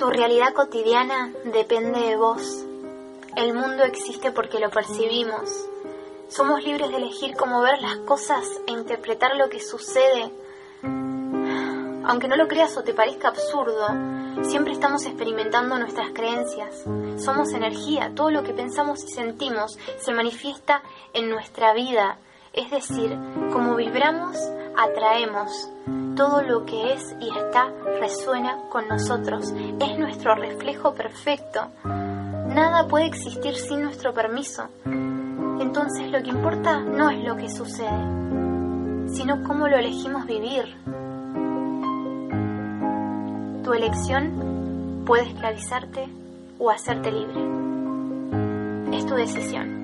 Tu realidad cotidiana depende de vos. El mundo existe porque lo percibimos. Somos libres de elegir cómo ver las cosas e interpretar lo que sucede. Aunque no lo creas o te parezca absurdo, siempre estamos experimentando nuestras creencias. Somos energía, todo lo que pensamos y sentimos se manifiesta en nuestra vida. Es decir, como vibramos, atraemos. Todo lo que es y está resuena con nosotros. Es nuestro reflejo perfecto. Nada puede existir sin nuestro permiso. Entonces lo que importa no es lo que sucede, sino cómo lo elegimos vivir. Tu elección puede esclavizarte o hacerte libre. Es tu decisión.